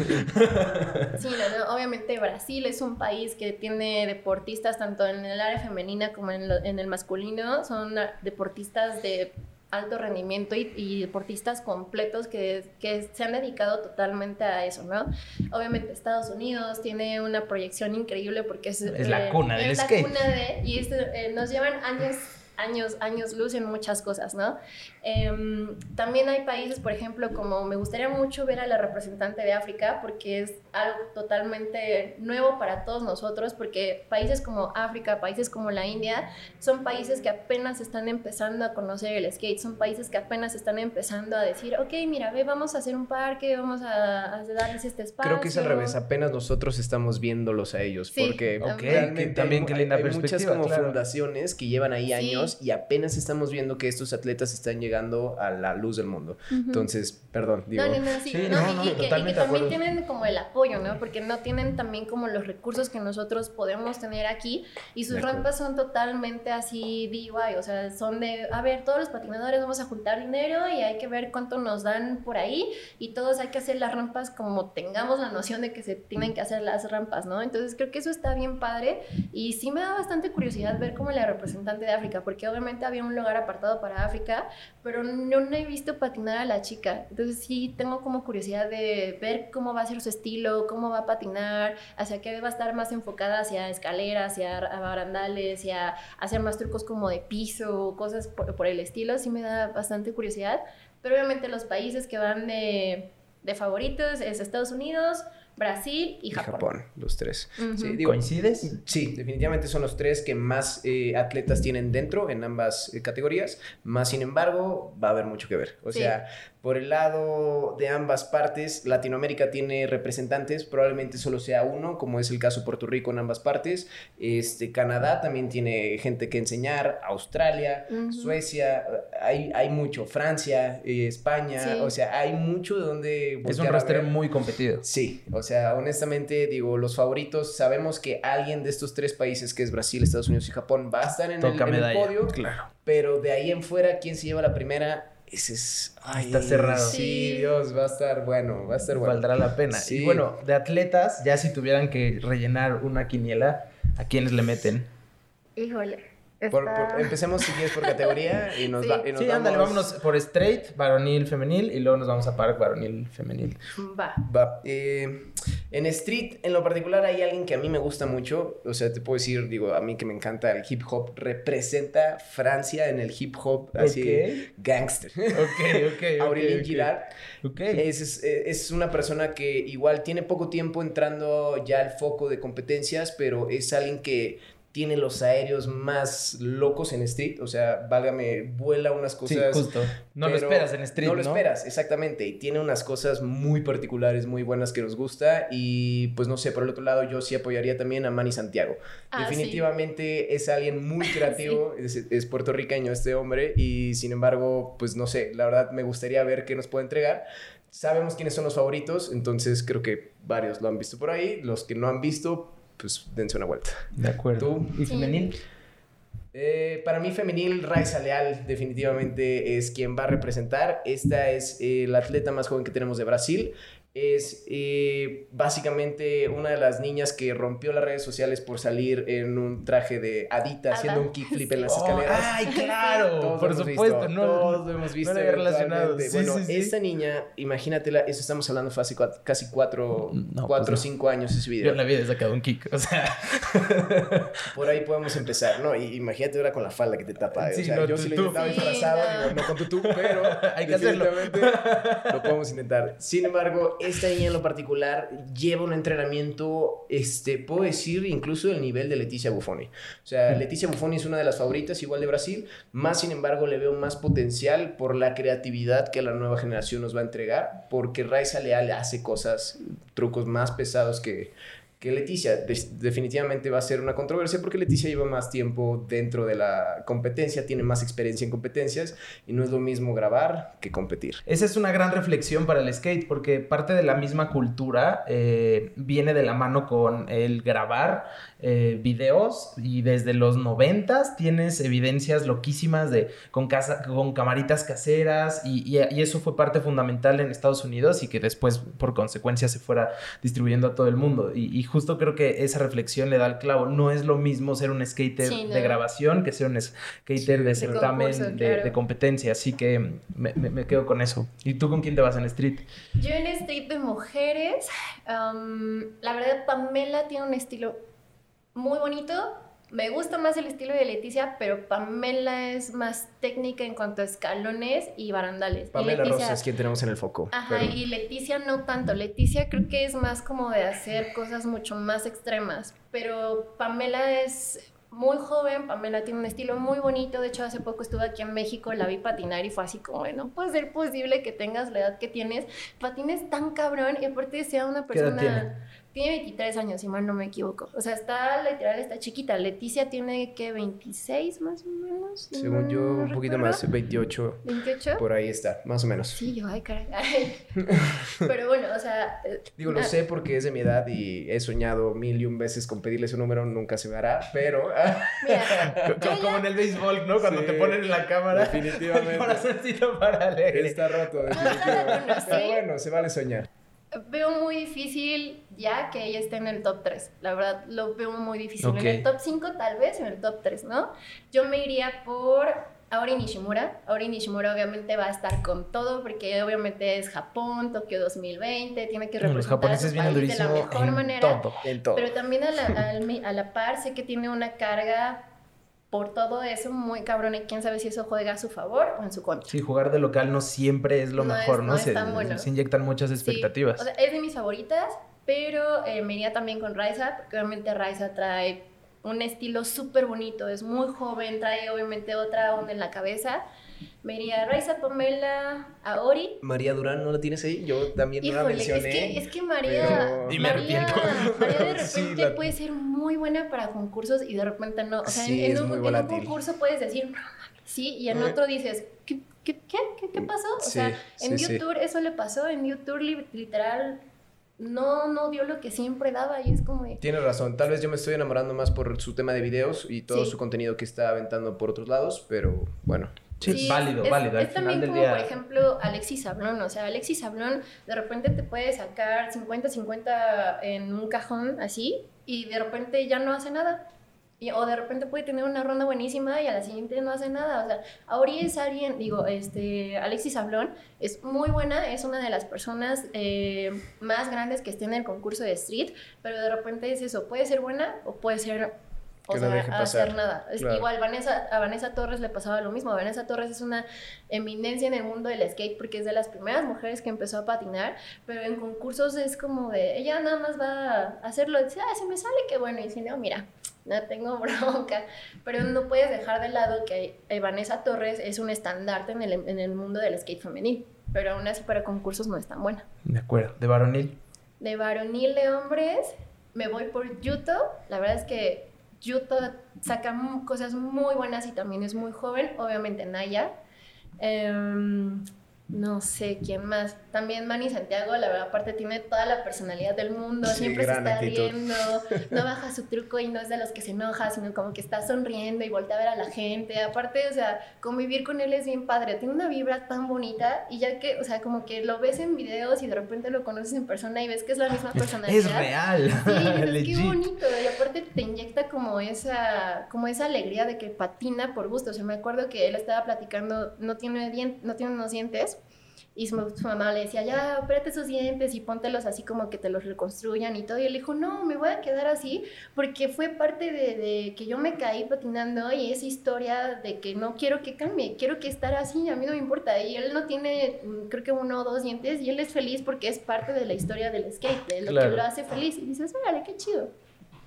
Sí, no, obviamente Brasil es un país que tiene deportistas tanto en el área femenina como en, en el masculino, son deportistas de alto rendimiento y, deportistas completos que, que, se han dedicado totalmente a eso, ¿no? Obviamente Estados Unidos tiene una proyección increíble porque es, es la cuna del es skate. La cuna de, y eh, nos llevan años años, años luz en muchas cosas, ¿no? Em, también hay países, por ejemplo, como me gustaría mucho ver a la representante de África, porque es algo totalmente nuevo para todos nosotros, porque países como África, países como la India, son países que apenas están empezando a conocer el skate, son países que apenas están empezando a decir, ok, mira, ve, vamos a hacer un parque, vamos a, darles este espacio. Creo que es al revés, apenas nosotros estamos viéndolos a ellos, porque realmente también, qué linda hay, muchas como fundaciones que llevan ahí años años y apenas estamos viendo que estos atletas están llegando a la luz del mundo. Entonces, perdón, digo. No, no, no, sí, Sí, no, no, y- no, y, que, y que también tienen como el apoyo, ¿no? Porque no tienen también como los recursos que nosotros podemos tener aquí y sus rampas son totalmente así DIY, o sea, son de, a ver, todos los patinadores vamos a juntar dinero y hay que ver cuánto nos dan por ahí y todos hay que hacer las rampas como tengamos la noción de que se tienen que hacer las rampas, ¿no? Entonces creo que eso está bien padre y sí me da bastante curiosidad ver como la representante de África, porque obviamente había un lugar apartado para África, pero no, no he visto patinar a la chica. Entonces sí tengo como curiosidad de ver cómo va a ser su estilo, cómo va a patinar, hacia qué va a estar más enfocada hacia escaleras, hacia barandales, hacia hacer más trucos como de piso, cosas por, por el estilo. Sí me da bastante curiosidad. Pero obviamente los países que van de, de favoritos es Estados Unidos, Brasil y Y Japón. Japón, los tres. Ujú. Sí, digo, ¿Coincides? Sí, definitivamente son los tres que más eh, atletas tienen dentro en ambas eh, categorías. Más sin embargo, va a haber mucho que ver. O Sí. sea, por el lado de ambas partes, Latinoamérica tiene representantes, probablemente solo sea uno, como es el caso de Puerto Rico en ambas partes. Este, Canadá también tiene gente que enseñar, Australia. Suecia, hay, hay mucho, Francia, eh, España, Sí. o sea, hay mucho de donde Es un ver. muy competido. Sí, o sea, honestamente, digo, los favoritos, sabemos que alguien de estos tres países, que es Brasil, Estados Unidos y Japón, va a estar en, el, en el podio, Claro. pero de ahí en fuera, ¿quién se lleva la primera? Ese es... ay, Está cerrado. Sí, Sí. Dios, va a estar bueno, va a estar bueno. Valdrá la pena. Sí. Y bueno, de atletas, ya si tuvieran que rellenar una quiniela, ¿a quiénes le meten? Híjole. Por- está- por- empecemos si quieres por categoría y nos, Sí. va, y nos Sí, ándale, vamos- vámonos por straight, varonil, femenil, y luego nos vamos a park, varonil, femenil. Va. Va. eh, en Street, en lo particular, hay alguien que a mí me gusta mucho. O sea, te puedo decir, digo, a mí que me encanta el hip hop, representa Francia en el hip hop así Ok. gangster. Ok, ok. Aurélien (laughs) ok, ok. Girard Ok. es, es, es una persona que igual tiene poco tiempo entrando ya al foco de competencias, pero es alguien que tiene los aéreos más locos en street. O sea, válgame, vuela unas Sí, cosas. justo. No lo esperas en street, No ¿no? lo esperas, exactamente. Y tiene unas cosas muy particulares, muy buenas que nos gusta. Y pues no sé, por el otro lado, yo sí apoyaría también a Manny Santiago. Ah, sí. Definitivamente es alguien muy (laughs) creativo, es, es puertorriqueño este hombre. Y sin embargo, pues no sé, la verdad me gustaría ver qué nos puede entregar. Sabemos quiénes son los favoritos, entonces creo que varios lo han visto por ahí. Los que no han visto, pues dense una vuelta. De acuerdo. ¿Tú? ¿Y femenil? Eh, para mí femenil, Raiza Leal definitivamente es quien va a representar. Esta es eh, la atleta más joven que tenemos de Brasil. Es eh, básicamente una de las niñas que rompió las redes sociales por salir en un traje de Adita haciendo un kickflip en las Oh, escaleras. ¡Ay, claro! (laughs) Todos por supuesto, visto, no. todos lo hemos visto. no lo relacionado. Sí, bueno, sí, sí. esta niña, imagínatela, eso estamos hablando fue hace cua- casi cuatro, No, cuatro pues o no. cinco años ese Yo video. en la vida he sacado un kick, o sea. (laughs) Por ahí podemos empezar, ¿no? Y imagínate ahora con la falda que te tapa. Sí, o sea, no, yo sí lo intentaba disfrazado, no. digo, no con tutú, pero (laughs) Hay que hacerlo. definitivamente lo podemos intentar. Sin embargo, esta niña en lo particular lleva un entrenamiento, este, puedo decir, incluso del nivel de Leticia Buffoni. O sea, Mm. Leticia Buffoni es una de las favoritas igual de Brasil, más sin embargo le veo más potencial por la creatividad que la nueva generación nos va a entregar, porque Raiza Leal hace cosas, trucos más pesados que, que Leticia. De- definitivamente va a ser una controversia porque Leticia lleva más tiempo dentro de la competencia, tiene más experiencia en competencias y no es lo mismo grabar que competir. Esa es una gran reflexión para el skate, porque parte de la misma cultura eh, viene de la mano con el grabar eh, videos y desde los noventas tienes evidencias loquísimas de con, casa, con camaritas caseras y, y- y eso fue parte fundamental en Estados Unidos y que después por consecuencia se fuera distribuyendo a todo el mundo. Y, y justo creo que esa reflexión le da al clavo. No es lo mismo ser un skater Sí, no. de grabación que ser un skater de de certamen, de, claro. de competencia. Así que me, me- me quedo con eso. ¿Y tú con quién te vas en street? Yo en street de mujeres, la verdad Pamela tiene un estilo muy bonito. Me gusta más el estilo de Leticia, pero Pamela es más técnica en cuanto a escalones y barandales. Y Pamela Leticia- Rosa es quien tenemos en el foco. Ajá, pero- y Leticia no tanto. Leticia creo que es más como de hacer cosas mucho más extremas. Pero Pamela es muy joven, Pamela tiene un estilo muy bonito. De hecho, hace poco estuve aquí en México, la vi patinar y fue así como, no puede ser posible que tengas la edad que tienes. Patines tan cabrón y aparte sea una ¿Qué edad persona... Tiene 23 años, si mal no me equivoco. O sea, está literal, está chiquita. Leticia tiene que 26 más o menos. si Según yo, no un poquito recuerdo. más, 28. 28. Por ahí está, más o menos. Sí, yo, ay, caray. (laughs) Pero bueno, o sea. eh, Digo, lo ah, sé porque es de mi edad y he soñado mil y un veces con pedirle su número, nunca se me hará, pero (laughs) Mira, Como en el béisbol, ¿no? Cuando Sí, te ponen en la cámara. (laughs) definitivamente. El corazoncito para alegre. está roto, la definitivamente. Pero bueno, se vale soñar. Veo muy difícil ya que ella esté en el top 3. La verdad, lo veo muy difícil. En el top 5 tal vez, en el top 3, ¿no? Yo me iría por Aori Nishimura. Aori Nishimura obviamente va a estar con todo porque obviamente es Japón, Tokio 2020, tiene que Los representar a japoneses su vienen país de la mejor en manera. todo. En todo. Pero también a la, a la par sé que tiene una carga por todo eso muy cabrón y quién sabe si eso juega a su favor o en su contra. Sí, jugar de local no siempre es lo No es- mejor, ¿no? no es se, tan bueno. se inyectan muchas Sí, expectativas. o sea, es de mis favoritas, pero eh, me iría también con Raiza, porque obviamente Raiza trae un estilo súper bonito, es muy joven, trae obviamente otra onda en la cabeza. Me iría Raiza, Pamela, Aori. María Durán, ¿no la tienes ahí? Yo también no la Híjole, es mencioné. que, es que María, pero- Y me María, arrepiento. María de (laughs) repente Sí, la- puede ser muy buena para concursos y de repente no. O sea, en- Sí, en, es un, muy en un concurso puedes decir, sí, y en Eh. otro dices, ¿qué, qué, qué, qué, qué pasó? O Sí, sea, en sí, sí. YouTube eso le pasó, en YouTube li- literal no, no dio lo que siempre daba y es como de... Tienes razón, tal vez yo me estoy enamorando más por su tema de videos y todo Sí. su contenido que está aventando por otros lados, pero bueno. Sí, Sí, válido, es, válido. Al Es también final del como, día. por ejemplo, Alexis Sablón. O sea, Alexis Sablón de repente te puede sacar 50-50 en un cajón así y de repente ya no hace nada. Y- o de repente puede tener una ronda buenísima y a la siguiente no hace nada. O sea, Auri es alguien, digo, este, Alexis Sablón es muy buena, es una de las personas eh, más grandes que esté en el concurso de Street, pero de repente es eso, puede ser buena o puede ser, o Que no sea, deje pasar. hacer nada. Claro. igual Vanessa, a Vanessa Torres le pasaba lo mismo. Vanessa Torres es una eminencia en el mundo del skate porque es de las primeras mujeres que empezó a patinar, pero en concursos es como de, ella nada más va a hacerlo, dice, ah, si me sale, qué bueno, y si no, mira, no tengo (laughs) bronca, pero no puedes dejar de lado que eh, Vanessa Torres es un estandarte en el, en el mundo del skate femenil, pero aún así para concursos no es tan buena. De acuerdo. De varonil. De varonil de hombres, me voy por Yuto. La verdad es que Yuto saca cosas muy buenas y también es muy joven. Obviamente Naya. Em, no sé quién más. También Manny Santiago, la verdad, aparte tiene toda la personalidad del mundo. Sí, siempre se está actitud. riendo. No baja su truco y no es de los que se enoja, sino como que está sonriendo y voltea a ver a la gente. Aparte, o sea, convivir con él es bien padre. Tiene una vibra tan bonita y ya que, o sea, como que lo ves en videos y de repente lo conoces en persona y ves que es la misma personalidad. Es real. Sí, dices, (laughs) qué bonito. Y aparte te inyecta como esa, como esa alegría de que patina por gusto. O sea, me acuerdo que él estaba platicando, no tiene, dien- no tiene unos dientes. Y su, su mamá le decía, ya, opérate esos dientes y póntelos así como que te los reconstruyan y todo. Y él dijo, no, me voy a quedar así porque fue parte de, de que yo me caí patinando y esa historia de que no quiero que cambie, quiero que estar así, a mí no me importa. Y él no tiene, mm, creo que uno o dos dientes y él es feliz porque es parte de la historia del skate, de lo Claro. que lo hace feliz. Y dices, órale, qué chido.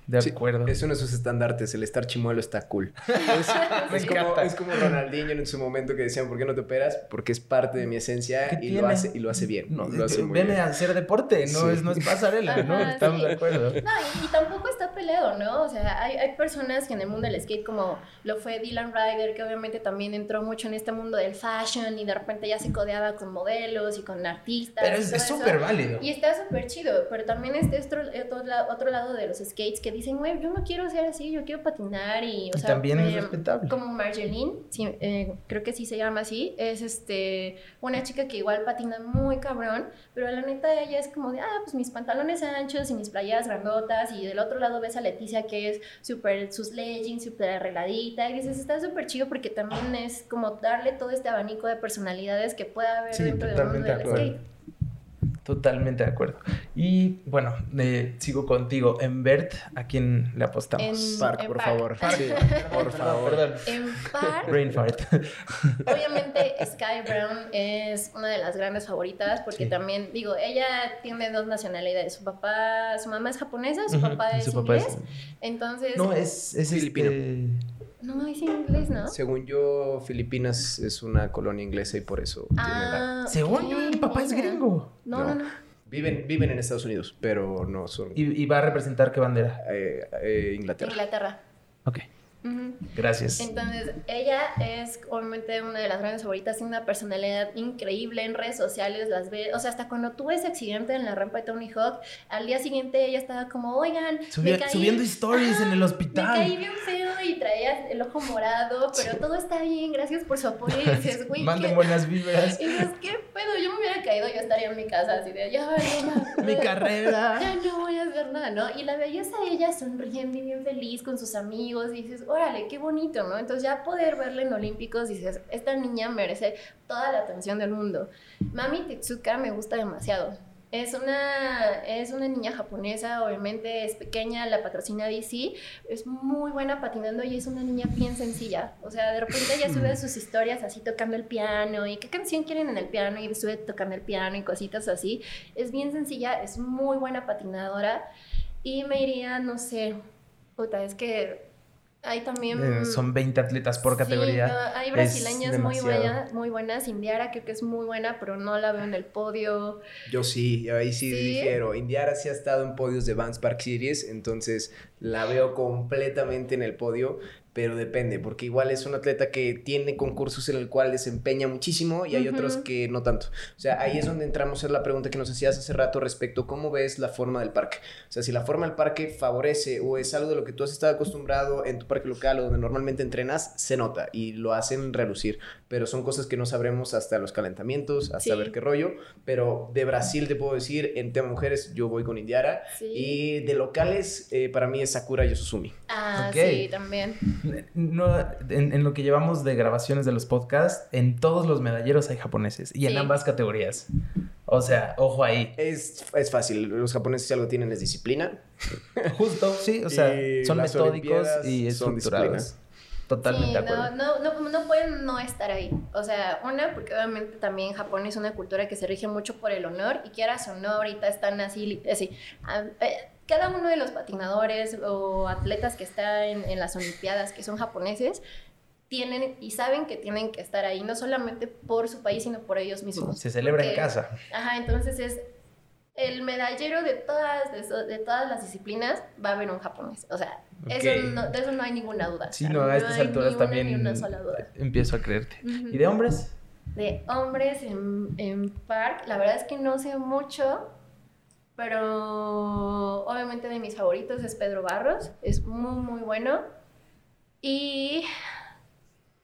De Sí, acuerdo. es uno de sus estandartes, el estar chimuelo está cool. (laughs) Es, Me es como, es como Ronaldinho en su momento que decían, ¿por qué no te operas? Porque es parte de mi esencia ¿Qué y lo, hace, y lo hace bien. No, lo hace muy viene bien. a hacer deporte, no, Sí. es, no es pasarela, ¿no? Ajá, Estamos sí. de acuerdo. No, y, y tampoco está peleado, ¿no? O sea, hay, hay personas que en el mundo del skate, como lo fue Dylan Ryder, que obviamente también entró mucho en este mundo del fashion y de repente ya se codeaba con modelos y con artistas. Pero es súper válido. Y está súper chido, pero también este otro, otro, otro lado de los skates que dicen, güey, yo no quiero ser así, yo quiero patinar y, o Y sea, también es eh, respetable. Como Marjeline, sí, eh, creo que sí se llama así, es este, una chica que igual patina muy cabrón, pero la neta ella es como de, ah, pues mis pantalones anchos y mis playeras grandotas y del otro lado ves a Leticia que es súper, sus leggings súper arregladita y dices, está súper chido porque también es como darle todo este abanico de personalidades que pueda haber Sí, dentro del mundo de del skate. Totalmente de acuerdo. Y bueno, eh, sigo contigo. En Bert, ¿a quién le apostamos? En- Park, en por Park. favor. (laughs) Sí, por favor. perdón. En par, Brain fart. Obviamente Sky Brown es una de las grandes favoritas porque Sí. también, digo, ella tiene dos nacionalidades. Su papá, su mamá es japonesa, su papá es su papá inglés. es- Entonces, No, es, es Filipino. este- no es inglés, ¿no? Según yo, Filipinas es una colonia inglesa y por eso tiene la... Ah, Según yo, el papá es gringo. No, no, No. no. Viven, viven en Estados Unidos, pero no son ¿Y, y va a representar qué bandera? eh, eh, Inglaterra. Inglaterra. Ok, Gracias. Entonces, ella es obviamente una de las grandes favoritas, tiene una personalidad increíble en redes sociales, las ve, o sea, hasta cuando tuve ese accidente en la rampa de Tony Hawk, al día siguiente ella estaba como, oigan, me caí, subiendo stories en el me hospital. caí bien feo y traía el ojo morado, pero todo está bien, gracias por su apoyo. Y dices, (laughs) güey, Manden buenas vibras. (laughs) Y dices, ¿qué pedo? Yo me hubiera caído, yo estaría en mi casa así de, ya, no, Mi carrera. (laughs) ya no voy a hacer nada, ¿no? Y la belleza de ella sonriendo y bien feliz con sus amigos, y dices, órale, qué bonito, ¿no? Entonces ya poder verla en Olímpicos, dices, esta niña merece toda la atención del mundo. Mami Tetsuka me gusta demasiado. Es una, es una niña japonesa, obviamente es pequeña, la patrocina DC, es muy buena patinando y es una niña bien sencilla. O sea, de repente ella sube sus historias así tocando el piano y qué canción quieren en el piano y sube tocando el piano y cositas así. Es bien sencilla, es muy buena patinadora y me iría, no sé, puta, es que hay también... Eh, son 20 atletas por Sí, categoría. no, hay brasileñas muy buenas, muy buenas. Indiara creo que es muy buena, pero no la veo en el podio. Yo sí, ahí sí, ¿Sí? difiero. Indiara sí ha estado en podios de Vans Park Series, entonces la veo completamente en el podio, pero depende, porque igual es un atleta que tiene concursos en el cual desempeña muchísimo y hay otros que no tanto. O sea, ahí es donde entramos en la pregunta que nos hacías hace rato respecto a cómo ves la forma del parque. O sea, si la forma del parque favorece o es algo de lo que tú has estado acostumbrado en tu parque local o donde normalmente entrenas, se nota y lo hacen relucir, pero son cosas que no sabremos hasta los calentamientos, hasta Sí. ver qué rollo, pero de Brasil te puedo decir, en tema mujeres, yo voy con Indiara. Sí. Y de locales, eh, para mí es Sakura Yosusumi. Ah, Ok. sí, también. No, en, en lo que llevamos de grabaciones de los podcasts, en todos los medalleros hay japoneses y en Sí. ambas categorías. O sea, ojo ahí. Es, es fácil, los japoneses si algo tienen es disciplina. Justo, sí, o sea, (laughs) Y son metódicos y son estructurados. disciplina. Totalmente Sí, de acuerdo. no, no, no, no pueden no estar ahí. O sea, una, porque obviamente también Japón es una cultura que se rige mucho por el honor y quieras o no, ahorita están así, así. eh, cada uno de los patinadores o atletas que están en, en las Olimpiadas que son japoneses tienen y saben que tienen que estar ahí, no solamente por su país, sino por ellos mismos. Se celebra en casa. Ajá, entonces es el medallero de todas, de, todas las disciplinas va a haber un japonés. O sea, eso no- de eso no hay ninguna duda. Sí, O sea, no, a estas hay alturas ni una también Ni una sola duda. empiezo a creerte. ¿Y de hombres? De hombres en, en Park, la verdad es que no sé mucho, pero obviamente de mis favoritos es Pedro Barros, es muy, muy bueno. Y.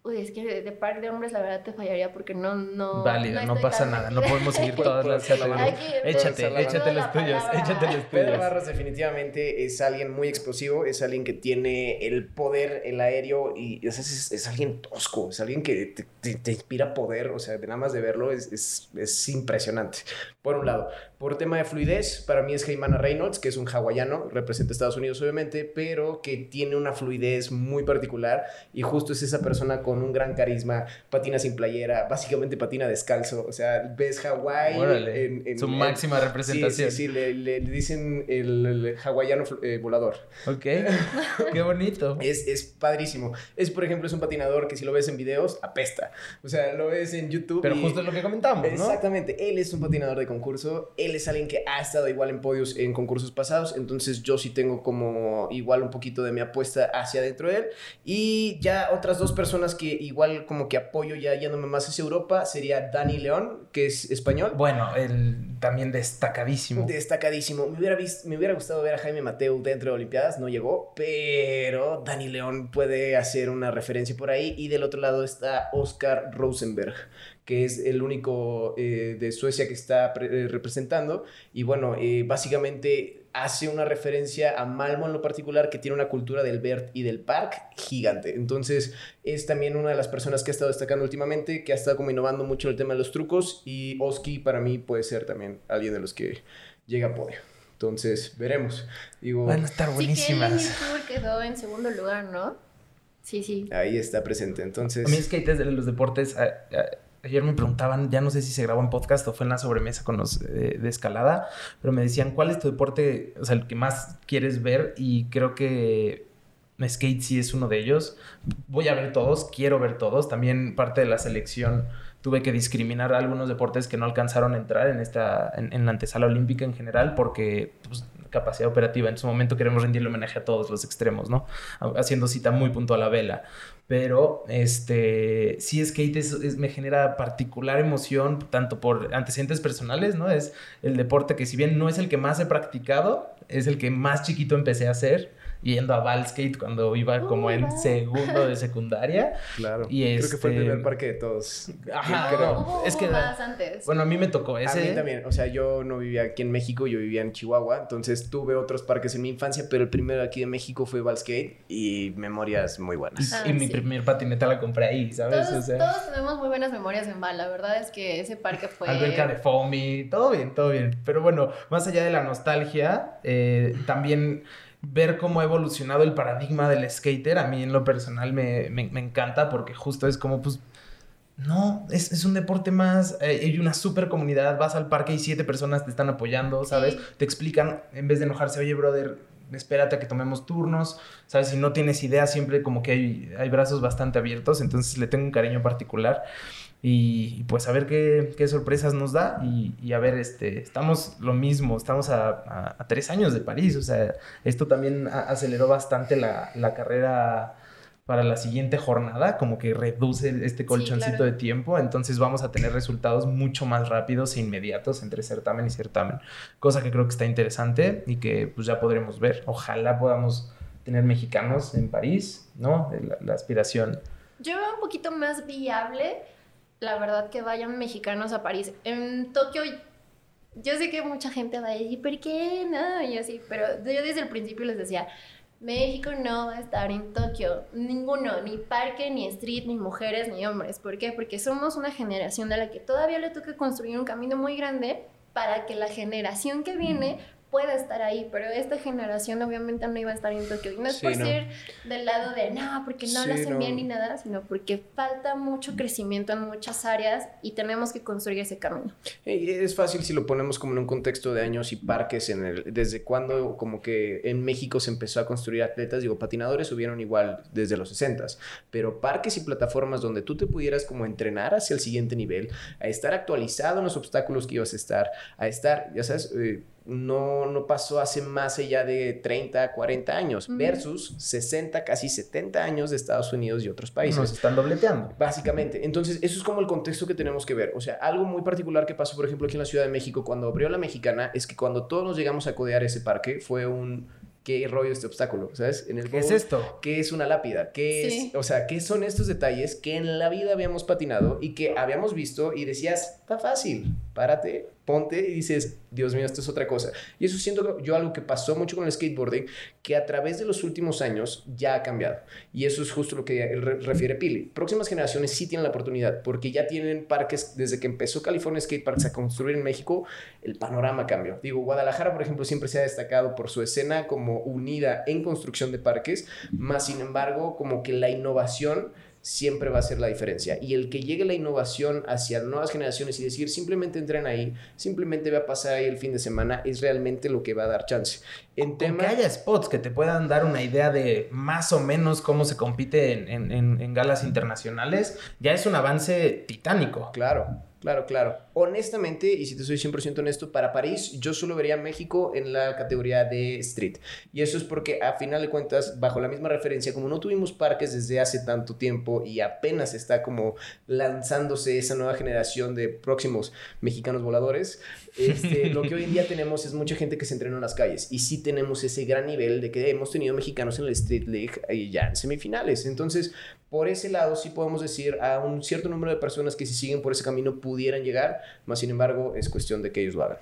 Uy, es que de, de Park de hombres la verdad te fallaría porque no. no Válido, no, pasa nada. No podemos seguir (laughs) todas las Échate, la échate los tuyos, échate los Pedro tuyos. Barros definitivamente es alguien muy explosivo, es alguien que tiene el poder, el aéreo y es, es- es alguien tosco, es alguien que te, te- te inspira poder, o sea, de nada más de verlo es, es- es impresionante. Por un lado, por tema de fluidez, para mí es Jaimana Reynolds, que es un hawaiano, representa a Estados Unidos obviamente, pero que tiene una fluidez muy particular y justo es esa persona con un gran carisma, patina sin playera, básicamente patina descalzo, o sea, ves Hawái en- en- su en- máxima representación. Sí, sí, sí, le, le- le dicen el, el hawaiano eh, volador. Ok, (laughs) qué bonito. Es, es padrísimo. Es, por ejemplo, es un patinador que si lo ves en videos, apesta. O sea, lo ves en YouTube. Pero y- justo es lo que comentamos, ¿no? Exactamente, él es un patinador de concurso, él es alguien que ha estado igual en podios en concursos pasados, entonces yo sí tengo como igual un poquito de mi apuesta hacia dentro de él. Y ya otras dos personas que igual como que apoyo ya yéndome más hacia Europa sería Dani León, que es español. Bueno, el también destacadísimo. Destacadísimo. Me hubiera, vis- me hubiera gustado ver a Jaime Mateo dentro de Olimpiadas, no llegó, pero Dani León puede hacer una referencia por ahí. Y del otro lado está Oscar Rosenberg, que es el único eh, de Suecia que está eh, representando. Y bueno, eh, básicamente hace una referencia a Malmo en lo particular, que tiene una cultura del Bert y del Park gigante. Entonces, es también una de las personas que ha estado destacando últimamente, que ha estado como innovando mucho en el tema de los trucos. Y Oski, para mí, puede ser también alguien de los que llega a podio. Entonces, veremos. Digo, Van a estar Sí, que buenísimas. Tour quedó en segundo lugar, ¿no? Sí, sí. ahí está presente. Entonces, A mí es que de los deportes, a- a- ayer me preguntaban, ya no sé si se grabó en podcast o fue en la sobremesa con los eh, de escalada, pero me decían, ¿cuál es tu deporte, o sea, el que más quieres ver? Y creo que skate sí es uno de ellos. Voy a ver todos, quiero ver todos. También parte de la selección tuve que discriminar a algunos deportes que no alcanzaron a entrar en esta en, la antesala olímpica en general porque pues, capacidad operativa. En su momento queremos rendirle homenaje a todos los extremos, ¿no? Haciendo cita muy puntual a la vela. Pero, este, sí, skate es, me genera particular emoción, tanto por antecedentes personales, ¿no? Es el deporte que si bien no es el que más he practicado, es el que más chiquito empecé a hacer yendo a Valskate cuando iba Oh, como en segundo de (laughs) secundaria. Claro. Y Creo que fue el este- primer parque de todos. Ajá, Creo. no, Hubo- es que más antes. Bueno, a mí me tocó A ese. mí también, o sea, yo no vivía aquí en México, yo vivía en Chihuahua, entonces tuve otros parques en mi infancia, pero el primero aquí de México fue Valskate y memorias muy buenas. Ah, y mi sí. primer patineta la compré ahí, ¿sabes? Todos, O sea, todos tenemos muy buenas memorias en Val. La verdad es que ese parque fue. alberca de foamy, todo bien, todo bien. Pero bueno, más allá de la nostalgia, eh, también ver cómo ha evolucionado el paradigma del skater, a mí en lo personal me, me- me encanta porque justo es como, pues, no, es, es un deporte más, eh, hay una super comunidad, vas al parque y siete personas te están apoyando, ¿sabes? Sí. Te explican, en vez de enojarse, oye, brother, espérate a que tomemos turnos, ¿sabes? Si no tienes idea, siempre como que hay, hay brazos bastante abiertos, entonces le tengo un cariño particular. Y, y pues a ver qué, qué sorpresas nos da. Y, y a ver, este, estamos lo mismo, estamos a, a- a tres años de París. O sea, esto también a- aceleró bastante la, la carrera para la siguiente jornada, como que reduce este colchoncito claro. de tiempo. Entonces vamos a tener resultados mucho más rápidos e inmediatos entre certamen y certamen. Cosa que creo que está interesante y que pues ya podremos ver. Ojalá podamos tener mexicanos en París, ¿no? La, la aspiración. Yo veo un poquito más viable, la verdad, que vayan mexicanos a París. En Tokio, yo sé que mucha gente va a decir, ¿por qué no? Y así, pero yo desde el principio les decía, México no va a estar en Tokio, ninguno, ni parque, ni street, ni mujeres, ni hombres. ¿Por qué? Porque somos una generación de la que todavía le toca construir un camino muy grande para que la generación que viene pueda estar ahí, pero esta generación obviamente no iba a estar en Tokio. Y no es Sí, por no. ser del lado de no, porque no lo Sí, hacen no. bien ni nada, sino porque falta mucho crecimiento en muchas áreas y tenemos que construir ese camino. Es fácil si lo ponemos como en un contexto de años y parques en el desde cuando como que en México se empezó a construir atletas, digo, patinadores hubieron igual desde los 60s, pero parques y plataformas donde tú te pudieras como entrenar hacia el siguiente nivel, a estar actualizado en los obstáculos que ibas a estar, a estar, ya sabes, eh, no, no pasó hace más allá de 30, 40 años, versus 60, casi 70 años de Estados Unidos y otros países. Nos están dobleteando. Básicamente, entonces eso es como el contexto que tenemos que ver. O sea, algo muy particular que pasó, por ejemplo, aquí en la Ciudad de México cuando abrió la mexicana es que cuando todos nos llegamos a codear ese parque fue un qué rollo este obstáculo, ¿sabes? En el ¿Qué es esto? ¿Qué es una lápida? ¿Qué Sí. es, o sea, qué son estos detalles que en la vida habíamos patinado y que habíamos visto y decías, está fácil, párate, ponte y dices, Dios mío, esto es otra cosa. Y eso siento yo algo que pasó mucho con el skateboarding, que a través de los últimos años ya ha cambiado. Y eso es justo lo que re- refiere Pili. Próximas generaciones sí tienen la oportunidad, porque ya tienen parques, desde que empezó California Skate Parks a construir en México, el panorama cambió. Digo, Guadalajara, por ejemplo, siempre se ha destacado por su escena como unida en construcción de parques, más sin embargo, como que la innovación siempre va a ser la diferencia. Y el que llegue la innovación hacia nuevas generaciones y decir simplemente entren ahí, simplemente va a pasar ahí el fin de semana, es realmente lo que va a dar chance. En Con tema... que haya spots que te puedan dar una idea de más o menos cómo se compite en, en- en- en galas internacionales, ya es un avance titánico. Claro, claro, claro. Honestamente, y si te soy 100% honesto, para París yo solo vería a México en la categoría de street. Y eso es porque a final de cuentas, bajo la misma referencia, como no tuvimos parques desde hace tanto tiempo y apenas está como lanzándose esa nueva generación de próximos mexicanos voladores, este, (laughs) lo que hoy en día tenemos es mucha gente que se entrena en las calles. Y sí tenemos ese gran nivel de que hemos tenido mexicanos en el Street League y ya en semifinales. Entonces, por ese lado sí podemos decir a un cierto número de personas que si siguen por ese camino pudieran llegar, más sin embargo es cuestión de que ellos lo hagan.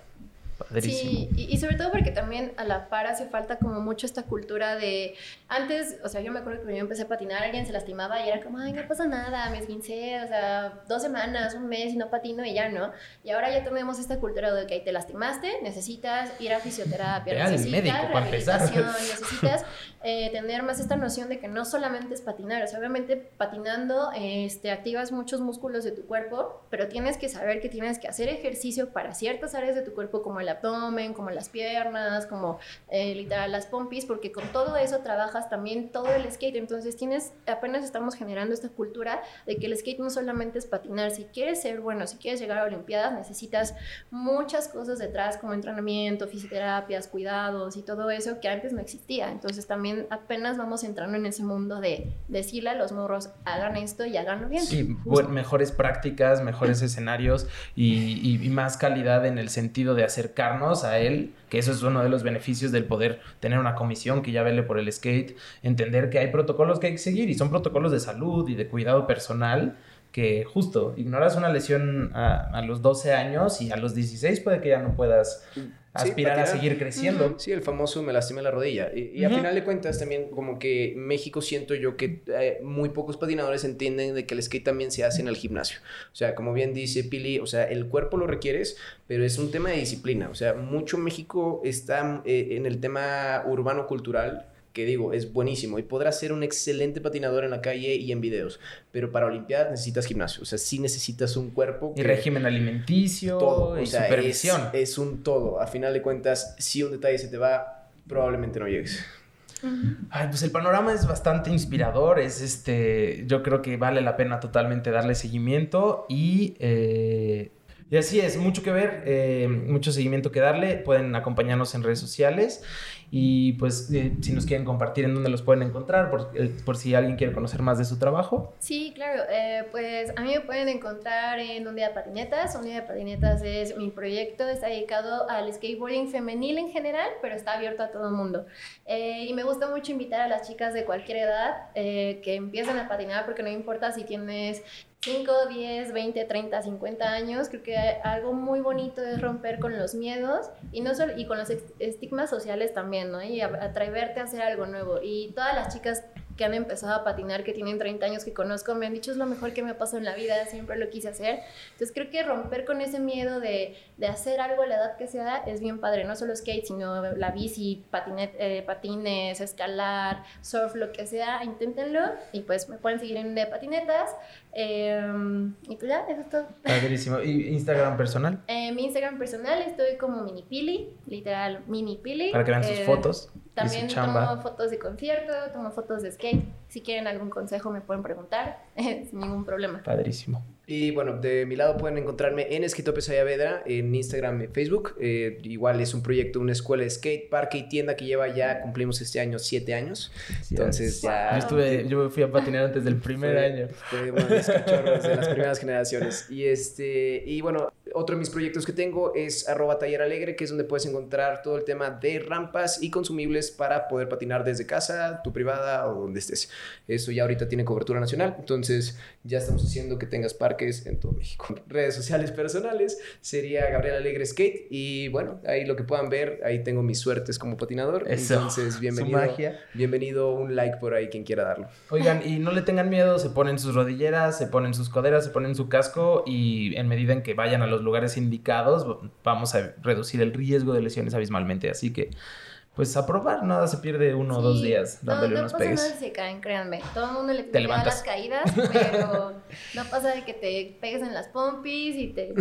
Padrísimo. Sí, y, y sobre todo porque también a la par hace falta como mucho esta cultura de antes, o sea, yo me acuerdo que cuando yo empecé a patinar, alguien se lastimaba y era como, ay, no pasa nada, me esguincé, o sea, dos semanas, un mes y no patino y ya no. Y ahora ya tenemos esta cultura de que te lastimaste, necesitas ir a fisioterapia, Ve al necesitas médico, para empezar. rehabilitación, (laughs) necesitas eh, tener más esta noción de que no solamente es patinar, o sea, obviamente patinando este, activas muchos músculos de tu cuerpo, pero tienes que saber que tienes que hacer ejercicio para ciertas áreas de tu cuerpo como el abdomen, como las piernas, como eh, literal las pompis, porque con todo eso trabajas también todo el skate. Entonces tienes, apenas estamos generando esta cultura de que el skate no solamente es patinar. Si quieres ser bueno, si quieres llegar a Olimpiadas, necesitas muchas cosas detrás, como entrenamiento, fisioterapias, cuidados y todo eso que antes no existía. Entonces también apenas vamos entrando en ese mundo de decirle a los morros, hagan esto y háganlo bien. Sí, mejores prácticas, mejores escenarios y, y, más calidad en el sentido de acercarnos a él, que eso es uno de los beneficios del poder tener una comisión que ya vele por el skate, entender que hay protocolos que hay que seguir y son protocolos de salud y de cuidado personal que justo ignoras una lesión a, los 12 años y a los 16 puede que ya no puedas aspirar a seguir creciendo. Sí, el famoso me lastimé la rodilla. Y, a final de cuentas también como que México siento yo que eh, muy pocos patinadores entienden de que el skate también se hace en el gimnasio. O sea, como bien dice Pili, o sea, el cuerpo lo requieres, pero es un tema de disciplina. O sea, mucho México está eh, en el tema urbano-cultural que digo, es buenísimo y podrás ser un excelente patinador en la calle y en videos, pero para Olimpiadas necesitas gimnasio, o sea, sí necesitas un cuerpo. y régimen alimenticio todo, y supervisión. Es, un todo, a final de cuentas, si un detalle se te va, probablemente no llegues. Ay, pues el panorama es bastante inspirador, es este, yo creo que vale la pena totalmente darle seguimiento y eh, y así es, mucho que ver, eh, mucho seguimiento que darle. Pueden acompañarnos en redes sociales y pues eh, si nos quieren compartir en dónde los pueden encontrar, por, eh, por si alguien quiere conocer más de su trabajo. Sí, claro, pues a mí me pueden encontrar en Un Día de Patinetas. Un Día de Patinetas es mi proyecto, está dedicado al skateboarding femenil en general, pero está abierto a todo el mundo. y me gusta mucho invitar a las chicas de cualquier edad que empiecen a patinar porque no importa si tienes 5, 10, 20, 30, 50 años, creo que algo muy bonito es romper con los miedos y no solo y con los estigmas sociales también, ¿no? Y atreverte a hacer algo nuevo. Y todas las chicas que han empezado a patinar, que tienen 30 años que conozco, me han dicho es lo mejor que me ha pasado en la vida, siempre lo quise hacer. Entonces creo que romper con ese miedo de, de hacer algo a la edad que sea es bien padre, no solo skate, sino la bici, eh, patines, escalar, surf, lo que sea, inténtenlo y pues me pueden seguir en de patinetas. Em, y pues ya, eso es todo. Padrísimo. ¿Y Instagram personal? (laughs) Eh, mi Instagram personal estoy como minipili, literal minipili. Para que vean sus eh, fotos. También tomo fotos de concierto, tomo fotos de skate. Si quieren algún consejo me pueden preguntar, (laughs) sin ningún problema. Padrísimo. Y bueno, de mi lado pueden encontrarme en Esquitope Sayavedra, en Instagram y Facebook. Eh, igual es un proyecto, una escuela de skate, parque y tienda que lleva ya, cumplimos este año siete años. Entonces ya... Yo, estuve, yo fui a patinar antes del primer año. Fue uno de cachorros de las primeras generaciones. Y, este, y bueno, otro de mis proyectos que tengo es arroba taller alegre, que es donde puedes encontrar todo el tema de rampas y consumibles para poder patinar desde casa, tu privada o donde estés. Eso ya ahorita tiene cobertura nacional, entonces ya estamos haciendo que tengas parque es en todo México. (laughs) Redes sociales personales sería Gabriel Alegre Skate y bueno, ahí lo que puedan ver, ahí tengo mis suertes como patinador. Entonces, bienvenido. Magia. Bienvenido, un like por ahí quien quiera darlo. Oigan, y no le tengan miedo, se ponen sus rodilleras, se ponen sus coderas, se ponen su casco y en medida en que vayan a los lugares indicados, vamos a reducir el riesgo de lesiones abismalmente. Así que pues a probar, nada se pierde uno o dos días dándole no, unos pegues. No pasa se caen, créanme. Todo el mundo le tiene las caídas, pero no pasa de que te pegues en las pompis y te,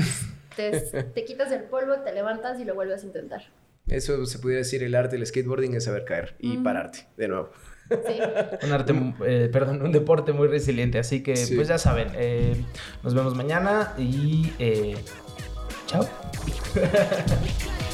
te, quitas el polvo, te levantas y lo vuelves a intentar. Eso se pudiera decir el arte del skateboarding es saber caer y pararte de nuevo. Sí. un arte, eh, perdón, un deporte muy resiliente. Así que, pues ya saben, eh, nos vemos mañana y eh, Ciao. (laughs)